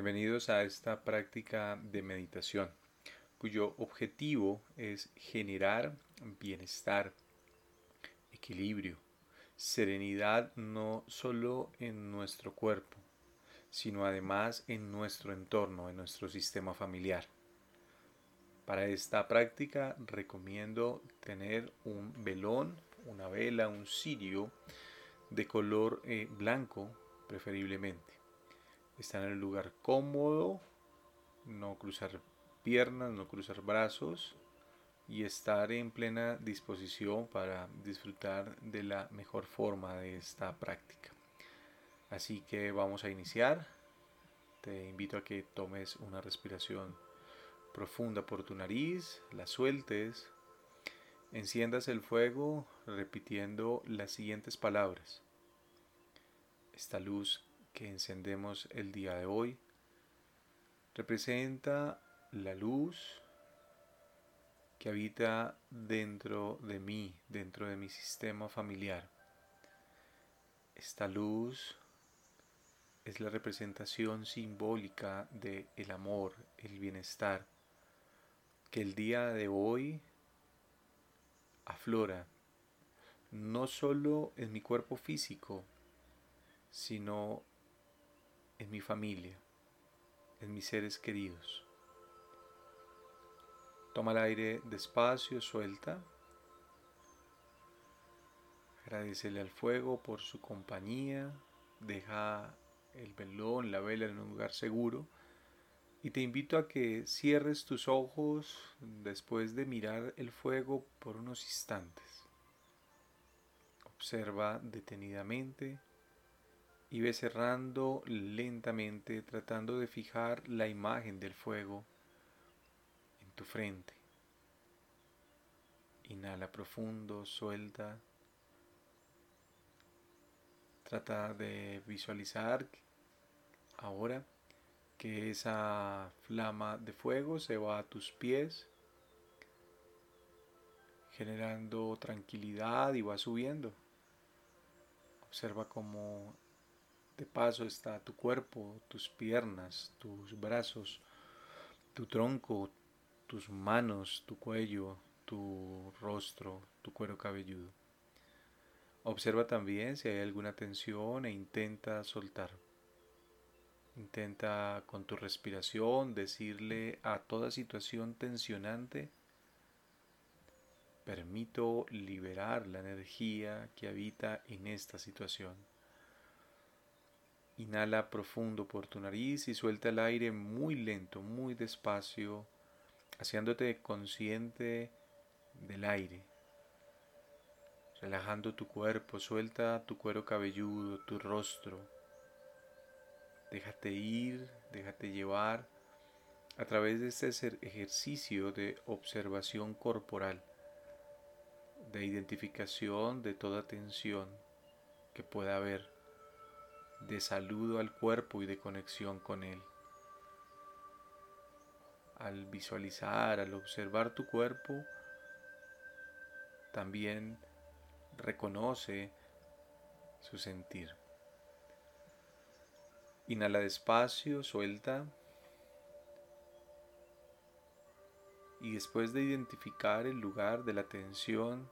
Bienvenidos a esta práctica de meditación cuyo objetivo es generar bienestar, equilibrio, serenidad no solo en nuestro cuerpo, sino además en nuestro entorno, en nuestro sistema familiar. Para esta práctica recomiendo tener un velón, una vela, un cirio de color eh, blanco preferiblemente. Estar en el lugar cómodo, no cruzar piernas, no cruzar brazos y estar en plena disposición para disfrutar de la mejor forma de esta práctica. Así que vamos a iniciar. Te invito a que tomes una respiración profunda por tu nariz, la sueltes, enciendas el fuego repitiendo las siguientes palabras. Esta luz que encendemos el día de hoy representa la luz que habita dentro de mí, dentro de mi sistema familiar. Esta luz es la representación simbólica del el amor, el bienestar, que el día de hoy aflora, no solo en mi cuerpo físico, sino en mi familia, en mis seres queridos. Toma el aire despacio, suelta. Agradecele al fuego por su compañía. Deja el velón, la vela en un lugar seguro y te invito a que cierres tus ojos después de mirar el fuego por unos instantes. Observa detenidamente y ve cerrando lentamente tratando de fijar la imagen del fuego en tu frente. Inhala profundo, suelta. Trata de visualizar ahora que esa flama de fuego se va a tus pies, generando tranquilidad y va subiendo. Observa cómo de paso está tu cuerpo, tus piernas, tus brazos, tu tronco, tus manos, tu cuello, tu rostro, tu cuero cabelludo. Observa también si hay alguna tensión e intenta soltar. Intenta con tu respiración decirle a toda situación tensionante, permito liberar la energía que habita en esta situación. Inhala profundo por tu nariz y suelta el aire muy lento, muy despacio, haciéndote consciente del aire. Relajando tu cuerpo, suelta tu cuero cabelludo, tu rostro Déjate ir, déjate llevar a través de este ejercicio de observación corporal, de identificación de toda tensión que pueda haber, de saludo al cuerpo y de conexión con él. Al visualizar, al observar tu cuerpo, también reconoce su sentir. Inhala despacio, suelta. Y después de identificar el lugar de la tensión,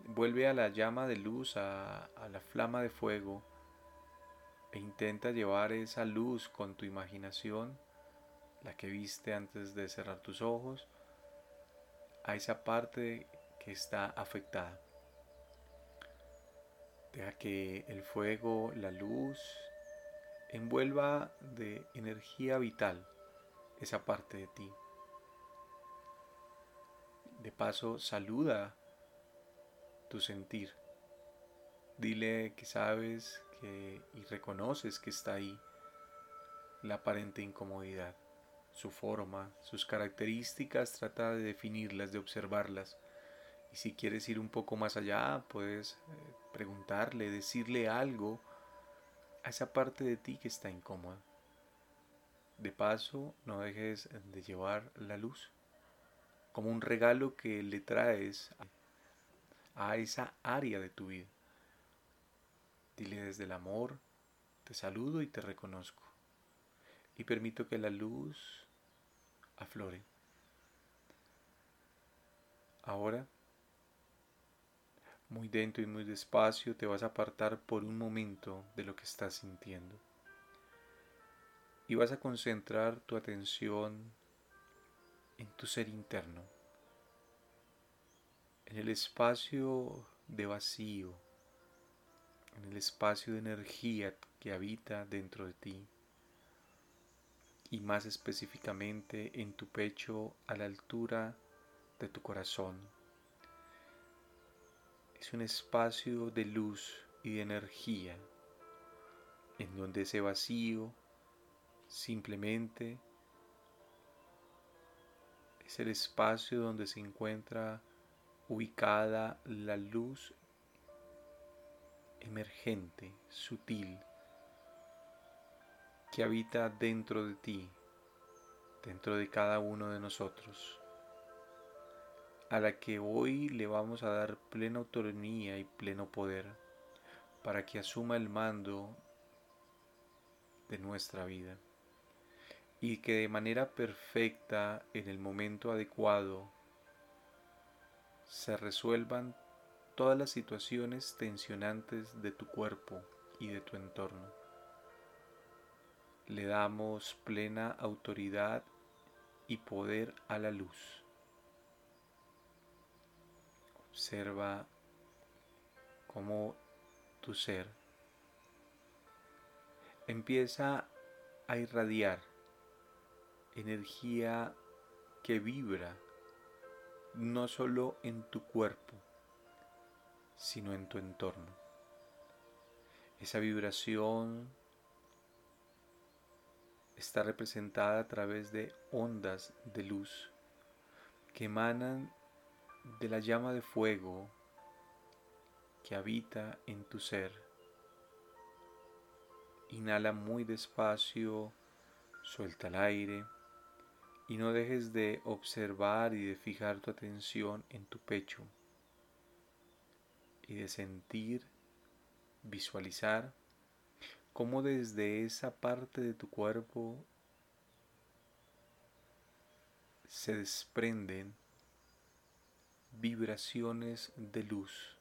vuelve a la llama de luz, a, a la flama de fuego, intenta llevar esa luz con tu imaginación, la que viste antes de cerrar tus ojos, a esa parte que está afectada. Deja que el fuego, la luz, envuelva de energía vital esa parte de ti. De paso, saluda tu sentir. Dile que sabes y reconoces que está ahí la aparente incomodidad, su forma, sus características, trata de definirlas, de observarlas. Y si quieres ir un poco más allá, puedes eh, preguntarle, decirle algo a esa parte de ti que está incómoda. De paso, no dejes de llevar la luz como un regalo que le traes a esa área de tu vida. Dile desde el amor, te saludo y te reconozco. y permito que la luz aflore. Ahora, muy dentro y muy despacio, te vas a apartar por un momento de lo que estás sintiendo. Y vas a concentrar tu atención en tu ser interno, en el espacio de vacío, en el espacio de energía que habita dentro de ti y más específicamente en tu pecho a la altura de tu corazón. Es un espacio de luz y de energía en donde ese vacío simplemente es el espacio donde se encuentra ubicada la luz emergente, sutil, que habita dentro de ti, dentro de cada uno de nosotros, a la que hoy le vamos a dar plena autonomía y pleno poder para que asuma el mando de nuestra vida y que de manera perfecta en el momento adecuado se resuelvan todas las situaciones tensionantes de tu cuerpo y de tu entorno. Le damos plena autoridad y poder a la luz. Observa cómo tu ser empieza a irradiar energía que vibra no solo en tu cuerpo, sino en tu entorno. Esa vibración está representada a través de ondas de luz que emanan de la llama de fuego que habita en tu ser. Inhala muy despacio, suelta el aire y no dejes de observar y de fijar tu atención en tu pecho y de sentir, visualizar cómo desde esa parte de tu cuerpo se desprenden vibraciones de luz,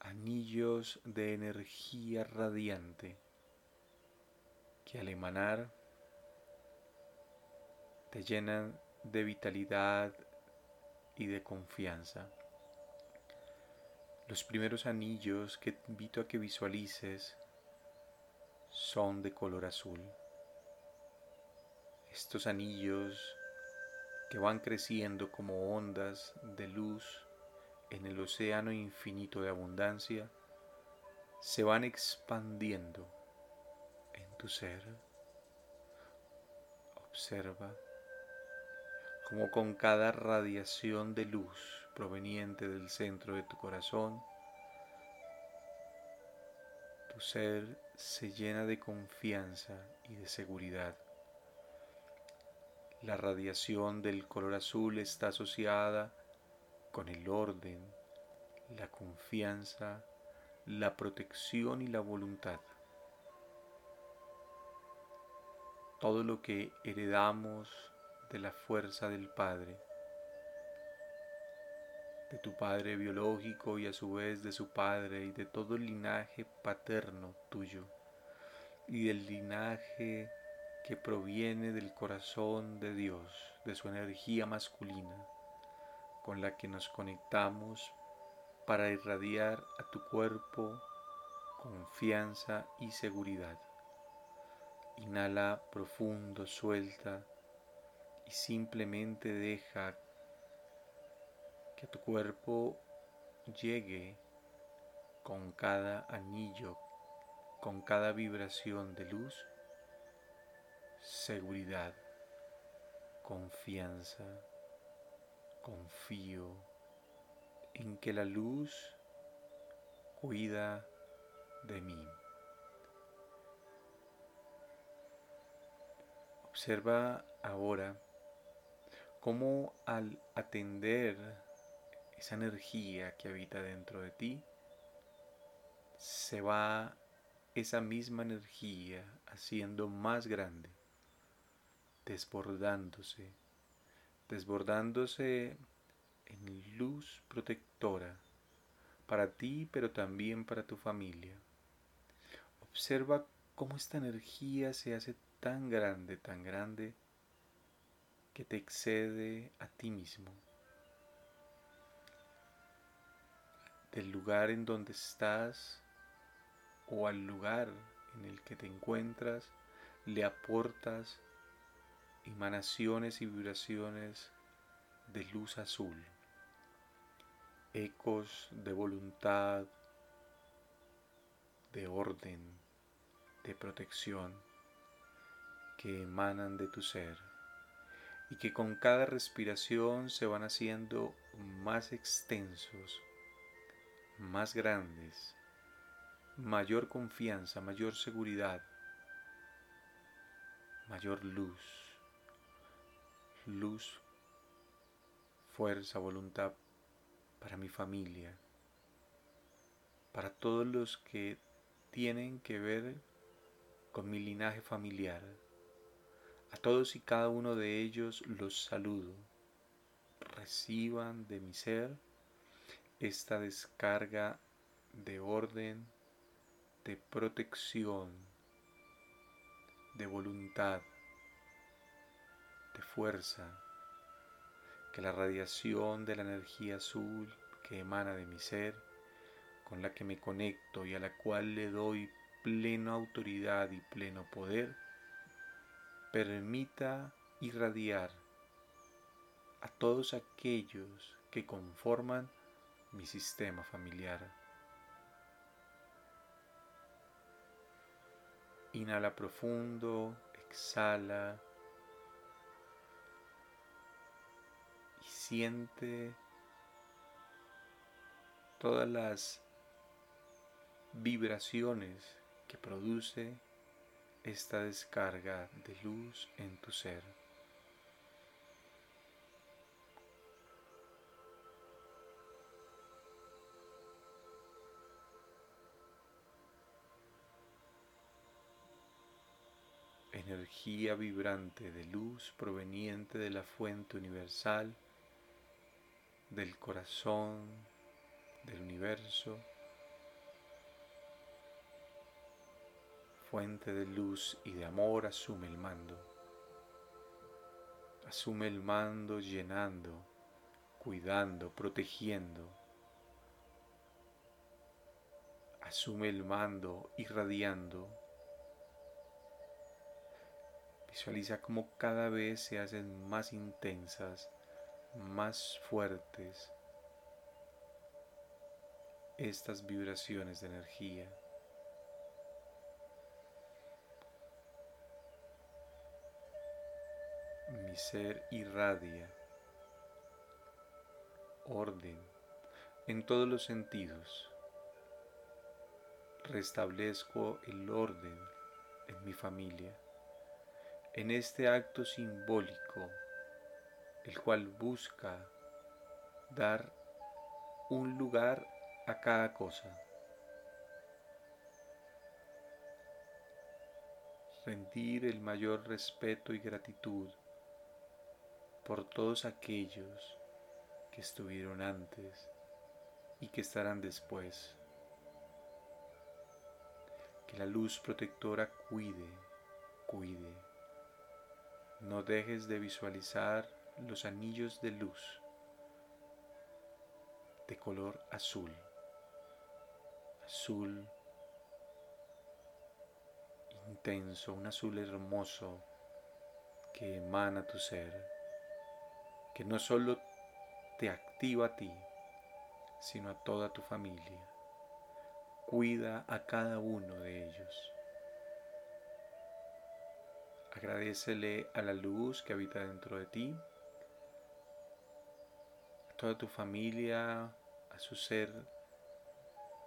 anillos de energía radiante que al emanar te llenan de vitalidad y de confianza. Los primeros anillos que invito a que visualices son de color azul. Estos anillos que van creciendo como ondas de luz en el océano infinito de abundancia, se van expandiendo en tu ser. Observa como con cada radiación de luz proveniente del centro de tu corazón, tu ser se llena de confianza y de seguridad. La radiación del color azul está asociada con el orden, la confianza, la protección y la voluntad. Todo lo que heredamos de la fuerza del Padre, de tu Padre biológico y a su vez de su Padre y de todo el linaje paterno tuyo y del linaje que proviene del corazón de Dios, de su energía masculina, con la que nos conectamos para irradiar a tu cuerpo confianza y seguridad. Inhala profundo, suelta y simplemente deja que tu cuerpo llegue con cada anillo, con cada vibración de luz, seguridad, confianza, confío en que la luz cuida de mí. Observa ahora cómo al atender esa energía que habita dentro de ti, se va esa misma energía haciendo más grande, desbordándose, desbordándose en luz protectora para ti, pero también para tu familia. Observa cómo esta energía se hace tan grande, tan grande, que te excede a ti mismo. Del lugar en donde estás o al lugar en el que te encuentras, le aportas emanaciones y vibraciones de luz azul, ecos de voluntad, de orden, de protección que emanan de tu ser y que con cada respiración se van haciendo más extensos, más grandes, mayor confianza, mayor seguridad, mayor luz, luz, fuerza, voluntad para mi familia, para todos los que tienen que ver con mi linaje familiar. A todos y cada uno de ellos los saludo. Reciban de mi ser esta descarga de orden, de protección, de voluntad, de fuerza, que la radiación de la energía azul que emana de mi ser, con la que me conecto y a la cual le doy plena autoridad y pleno poder, permita irradiar a todos aquellos que conforman mi sistema familiar. Inhala profundo, exhala y siente todas las vibraciones que produce esta descarga de luz en tu ser. Energía vibrante de luz proveniente de la fuente universal, del corazón, del universo, fuente de luz y de amor, asume el mando. Asume el mando llenando, cuidando, protegiendo. Asume el mando irradiando Visualiza cómo cada vez se hacen más intensas, más fuertes estas vibraciones de energía. Mi ser irradia orden en todos los sentidos. Restablezco el orden en mi familia en este acto simbólico, el cual busca dar un lugar a cada cosa. Rendir el mayor respeto y gratitud por todos aquellos que estuvieron antes y que estarán después. Que la luz protectora cuide, cuide no dejes de visualizar los anillos de luz de color azul, azul intenso, un azul hermoso que emana tu ser, que no solo te activa a ti, sino a toda tu familia. Cuida a cada uno de ellos. Agradecele a la luz que habita dentro de ti, a toda tu familia, a su ser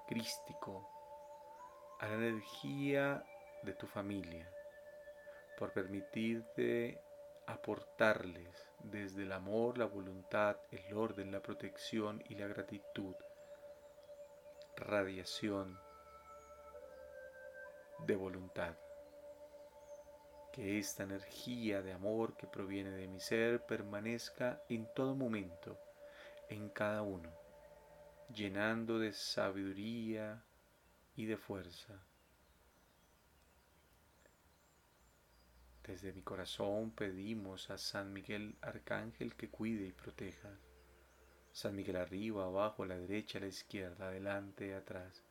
crístico, a la energía de tu familia, por permitirte aportarles desde el amor, la voluntad, el orden, la protección y la gratitud, radiación de voluntad. Que esta energía de amor que proviene de mi ser permanezca en todo momento, en cada uno, llenando de sabiduría y de fuerza. Desde mi corazón pedimos a San Miguel Arcángel que cuide y proteja. San Miguel arriba, abajo, a la derecha, a la izquierda, adelante, atrás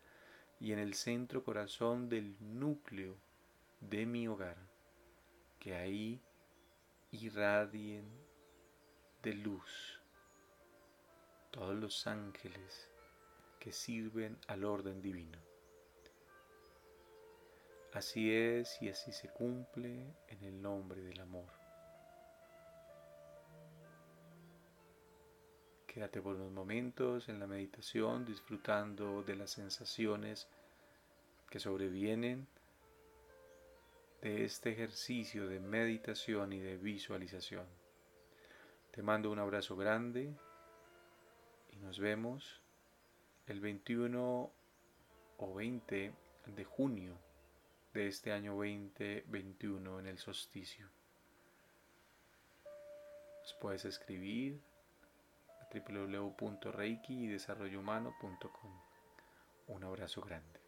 y en el centro corazón del núcleo de mi hogar, que ahí irradien de luz todos los ángeles que sirven al orden divino. Así es y así se cumple en el nombre del amor. Quédate por unos momentos en la meditación disfrutando de las sensaciones que sobrevienen de este ejercicio de meditación y de visualización. Te mando un abrazo grande y nos vemos el 21 o 20 de junio de este año 2021 en el solsticio. Nos puedes escribir a www.reiki Un abrazo grande.